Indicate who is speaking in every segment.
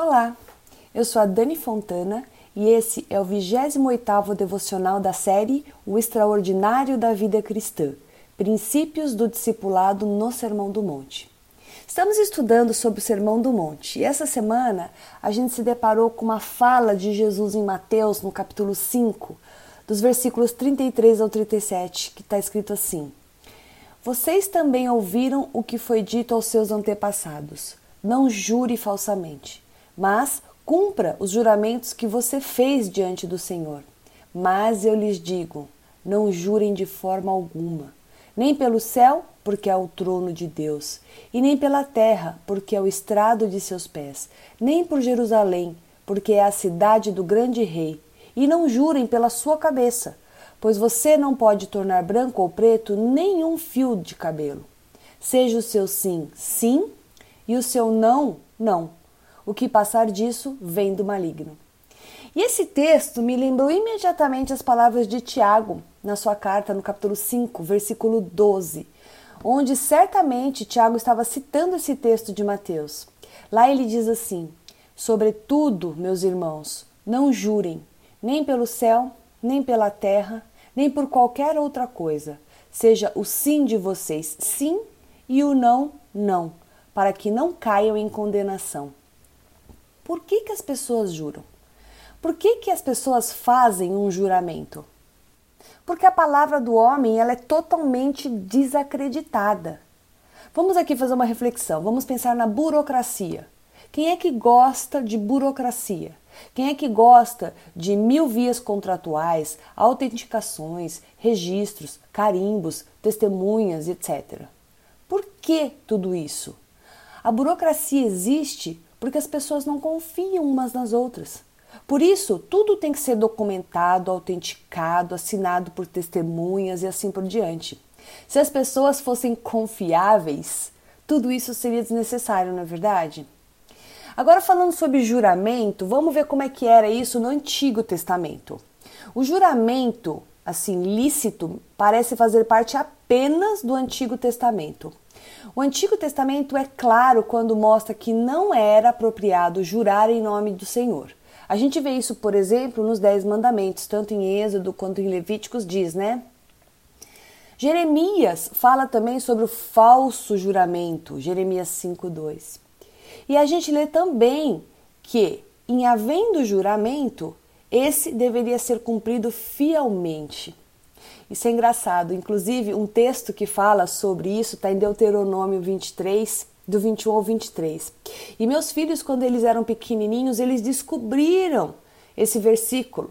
Speaker 1: Olá, eu sou a Dani Fontana e esse é o 28º devocional da série O Extraordinário da Vida Cristã, Princípios do Discipulado no Sermão do Monte. Estamos estudando sobre o Sermão do Monte e essa semana a gente se deparou com uma fala de Jesus em Mateus, no capítulo 5, dos versículos 33 ao 37, que está escrito assim: Vocês também ouviram o que foi dito aos seus antepassados. Não jure falsamente mas cumpra os juramentos que você fez diante do Senhor. Mas eu lhes digo: não jurem de forma alguma, nem pelo céu, porque é o trono de Deus, e nem pela terra, porque é o estrado de seus pés, nem por Jerusalém, porque é a cidade do grande rei. E não jurem pela sua cabeça, pois você não pode tornar branco ou preto nenhum fio de cabelo. Seja o seu sim, sim, e o seu não, não o que passar disso vem do maligno. E esse texto me lembrou imediatamente as palavras de Tiago na sua carta no capítulo 5, versículo 12, onde certamente Tiago estava citando esse texto de Mateus. Lá ele diz assim: Sobretudo, meus irmãos, não jurem, nem pelo céu, nem pela terra, nem por qualquer outra coisa. Seja o sim de vocês sim e o não, não, para que não caiam em condenação. Por que, que as pessoas juram? Por que, que as pessoas fazem um juramento? Porque a palavra do homem ela é totalmente desacreditada. Vamos aqui fazer uma reflexão, vamos pensar na burocracia. Quem é que gosta de burocracia? Quem é que gosta de mil vias contratuais, autenticações, registros, carimbos, testemunhas, etc? Por que tudo isso? A burocracia existe porque as pessoas não confiam umas nas outras. Por isso, tudo tem que ser documentado, autenticado, assinado por testemunhas e assim por diante. Se as pessoas fossem confiáveis, tudo isso seria desnecessário, não é verdade? Agora falando sobre juramento, vamos ver como é que era isso no Antigo Testamento. O juramento, assim, lícito, parece fazer parte apenas do Antigo Testamento. O Antigo Testamento é claro quando mostra que não era apropriado jurar em nome do Senhor. A gente vê isso, por exemplo, nos Dez Mandamentos, tanto em Êxodo quanto em Levíticos, diz, né? Jeremias fala também sobre o falso juramento, Jeremias 5,2. E a gente lê também que, em havendo juramento, esse deveria ser cumprido fielmente. Isso é engraçado. Inclusive, um texto que fala sobre isso está em Deuteronômio 23, do 21 ao 23. E meus filhos, quando eles eram pequenininhos, eles descobriram esse versículo.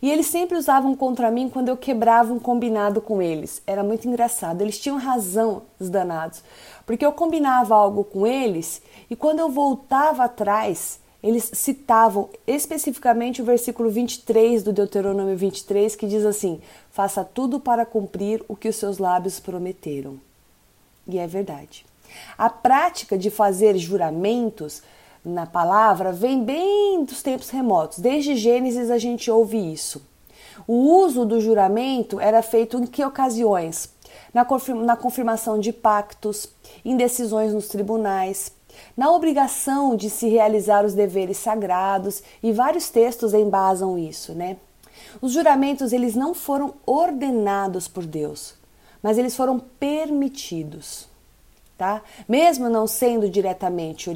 Speaker 1: E eles sempre usavam contra mim quando eu quebrava um combinado com eles. Era muito engraçado. Eles tinham razão, os danados. Porque eu combinava algo com eles e quando eu voltava atrás, eles citavam especificamente o versículo 23 do Deuteronômio 23, que diz assim: Faça tudo para cumprir o que os seus lábios prometeram. E é verdade. A prática de fazer juramentos na palavra vem bem dos tempos remotos. Desde Gênesis a gente ouve isso. O uso do juramento era feito em que ocasiões? Na confirmação de pactos, em decisões nos tribunais, na obrigação de se realizar os deveres sagrados e vários textos embasam isso, né? Os juramentos eles não foram ordenados por Deus, mas eles foram permitidos, tá? Mesmo não sendo diretamente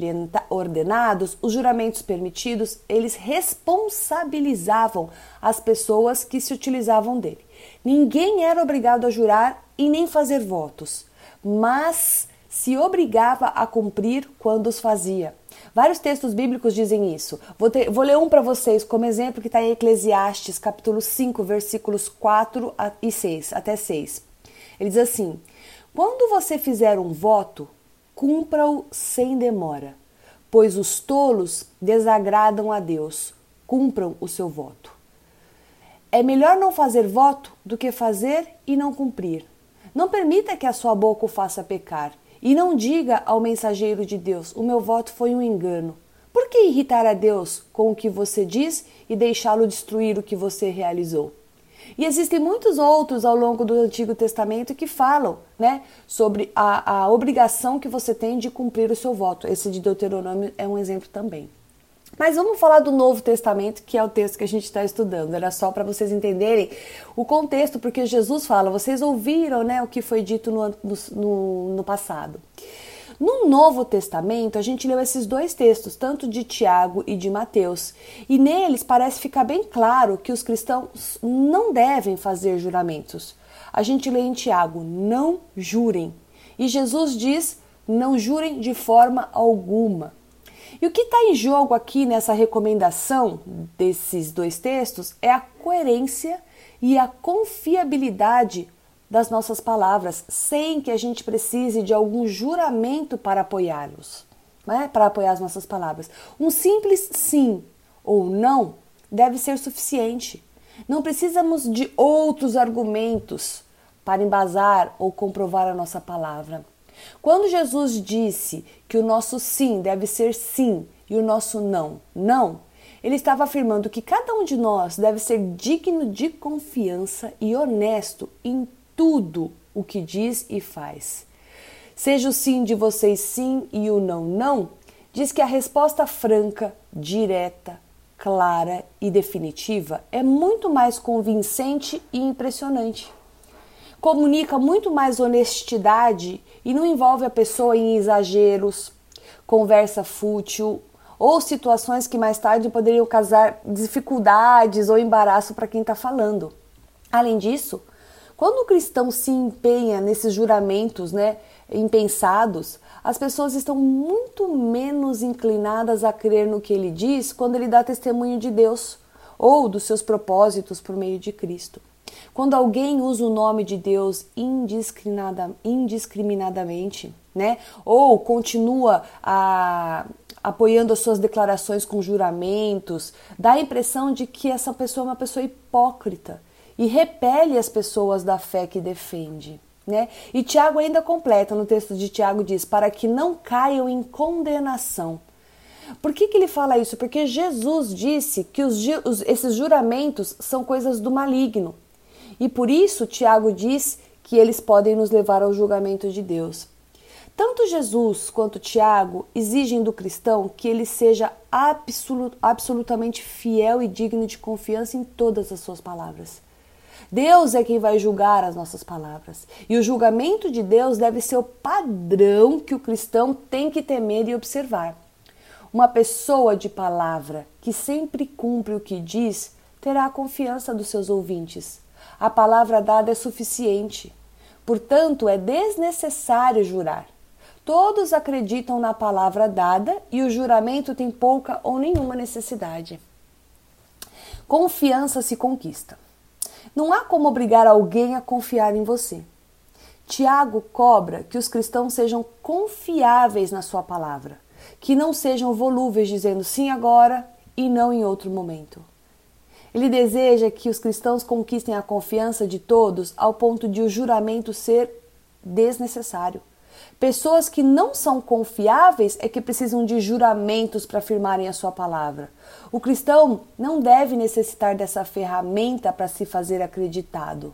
Speaker 1: ordenados, os juramentos permitidos, eles responsabilizavam as pessoas que se utilizavam dele. Ninguém era obrigado a jurar e nem fazer votos, mas se obrigava a cumprir quando os fazia. Vários textos bíblicos dizem isso. Vou, ter, vou ler um para vocês como exemplo que está em Eclesiastes, capítulo 5, versículos 4 e 6, até 6. Ele diz assim: Quando você fizer um voto, cumpra-o sem demora, pois os tolos desagradam a Deus. Cumpram o seu voto. É melhor não fazer voto do que fazer e não cumprir. Não permita que a sua boca o faça pecar e não diga ao mensageiro de Deus: O meu voto foi um engano. Por que irritar a Deus com o que você diz e deixá-lo destruir o que você realizou? E existem muitos outros ao longo do Antigo Testamento que falam né, sobre a, a obrigação que você tem de cumprir o seu voto. Esse de Deuteronômio é um exemplo também. Mas vamos falar do Novo Testamento, que é o texto que a gente está estudando. Era só para vocês entenderem o contexto, porque Jesus fala: vocês ouviram né, o que foi dito no, no, no passado. No Novo Testamento, a gente leu esses dois textos, tanto de Tiago e de Mateus, e neles parece ficar bem claro que os cristãos não devem fazer juramentos. A gente lê em Tiago: não jurem. E Jesus diz: não jurem de forma alguma. E o que está em jogo aqui nessa recomendação desses dois textos é a coerência e a confiabilidade das nossas palavras, sem que a gente precise de algum juramento para apoiá-los, né? para apoiar as nossas palavras. Um simples sim ou não deve ser suficiente. Não precisamos de outros argumentos para embasar ou comprovar a nossa palavra. Quando Jesus disse que o nosso sim deve ser sim e o nosso não, não, ele estava afirmando que cada um de nós deve ser digno de confiança e honesto em tudo o que diz e faz. Seja o sim de vocês sim e o não não, diz que a resposta franca, direta, clara e definitiva é muito mais convincente e impressionante comunica muito mais honestidade e não envolve a pessoa em exageros, conversa fútil ou situações que mais tarde poderiam causar dificuldades ou embaraço para quem está falando. Além disso, quando o cristão se empenha nesses juramentos né, impensados, as pessoas estão muito menos inclinadas a crer no que ele diz quando ele dá testemunho de Deus ou dos seus propósitos por meio de Cristo. Quando alguém usa o nome de Deus indiscriminada, indiscriminadamente, né? Ou continua a, apoiando as suas declarações com juramentos, dá a impressão de que essa pessoa é uma pessoa hipócrita e repele as pessoas da fé que defende. Né? E Tiago ainda completa no texto de Tiago diz: para que não caiam em condenação. Por que, que ele fala isso? Porque Jesus disse que os, os, esses juramentos são coisas do maligno. E por isso Tiago diz que eles podem nos levar ao julgamento de Deus. Tanto Jesus quanto Tiago exigem do cristão que ele seja absolut, absolutamente fiel e digno de confiança em todas as suas palavras. Deus é quem vai julgar as nossas palavras. E o julgamento de Deus deve ser o padrão que o cristão tem que temer e observar. Uma pessoa de palavra que sempre cumpre o que diz terá a confiança dos seus ouvintes a palavra dada é suficiente. Portanto, é desnecessário jurar. Todos acreditam na palavra dada e o juramento tem pouca ou nenhuma necessidade. Confiança se conquista. Não há como obrigar alguém a confiar em você. Tiago cobra que os cristãos sejam confiáveis na sua palavra, que não sejam volúveis dizendo sim agora e não em outro momento. Ele deseja que os cristãos conquistem a confiança de todos ao ponto de o juramento ser desnecessário. Pessoas que não são confiáveis é que precisam de juramentos para afirmarem a sua palavra. O cristão não deve necessitar dessa ferramenta para se fazer acreditado.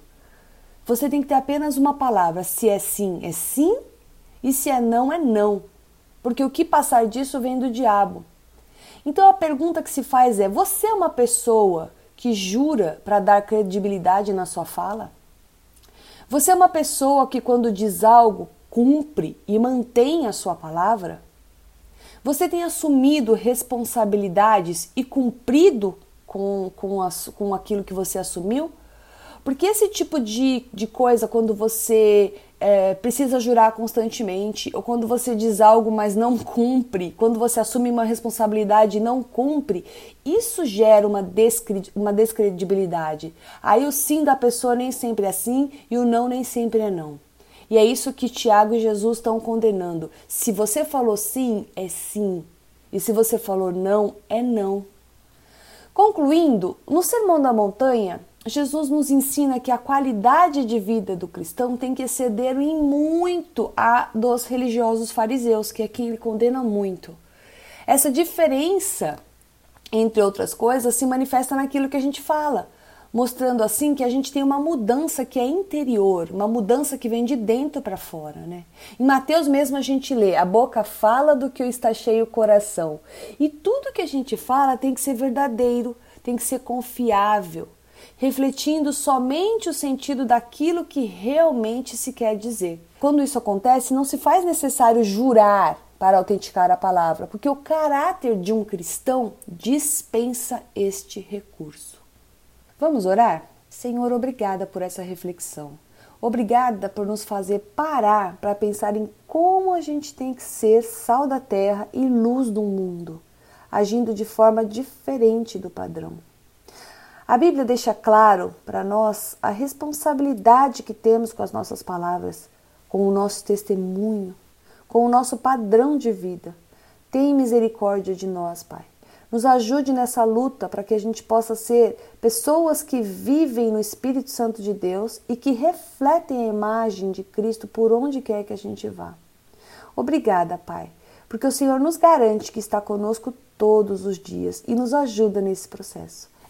Speaker 1: Você tem que ter apenas uma palavra. Se é sim, é sim, e se é não, é não. Porque o que passar disso vem do diabo. Então a pergunta que se faz é: você é uma pessoa que jura para dar credibilidade na sua fala? Você é uma pessoa que, quando diz algo, cumpre e mantém a sua palavra? Você tem assumido responsabilidades e cumprido com, com, as, com aquilo que você assumiu? Porque esse tipo de, de coisa, quando você é, precisa jurar constantemente, ou quando você diz algo, mas não cumpre, quando você assume uma responsabilidade e não cumpre, isso gera uma, descred uma descredibilidade. Aí o sim da pessoa nem sempre é sim e o não nem sempre é não. E é isso que Tiago e Jesus estão condenando. Se você falou sim, é sim. E se você falou não, é não. Concluindo, no Sermão da Montanha, Jesus nos ensina que a qualidade de vida do cristão tem que exceder em muito a dos religiosos fariseus, que é quem ele condena muito. Essa diferença, entre outras coisas, se manifesta naquilo que a gente fala. mostrando assim que a gente tem uma mudança que é interior, uma mudança que vem de dentro para fora, né? Em Mateus mesmo a gente lê: a boca fala do que está cheio o coração. E tudo que a gente fala tem que ser verdadeiro, tem que ser confiável, refletindo somente o sentido daquilo que realmente se quer dizer. Quando isso acontece, não se faz necessário jurar para autenticar a palavra, porque o caráter de um cristão dispensa este recurso. Vamos orar? Senhor, obrigada por essa reflexão. Obrigada por nos fazer parar para pensar em como a gente tem que ser sal da terra e luz do mundo, agindo de forma diferente do padrão. A Bíblia deixa claro para nós a responsabilidade que temos com as nossas palavras, com o nosso testemunho, com o nosso padrão de vida. Tem misericórdia de nós, Pai. Nos ajude nessa luta para que a gente possa ser pessoas que vivem no Espírito Santo de Deus e que refletem a imagem de Cristo por onde quer que a gente vá. Obrigada, Pai, porque o Senhor nos garante que está conosco todos os dias e nos ajuda nesse processo.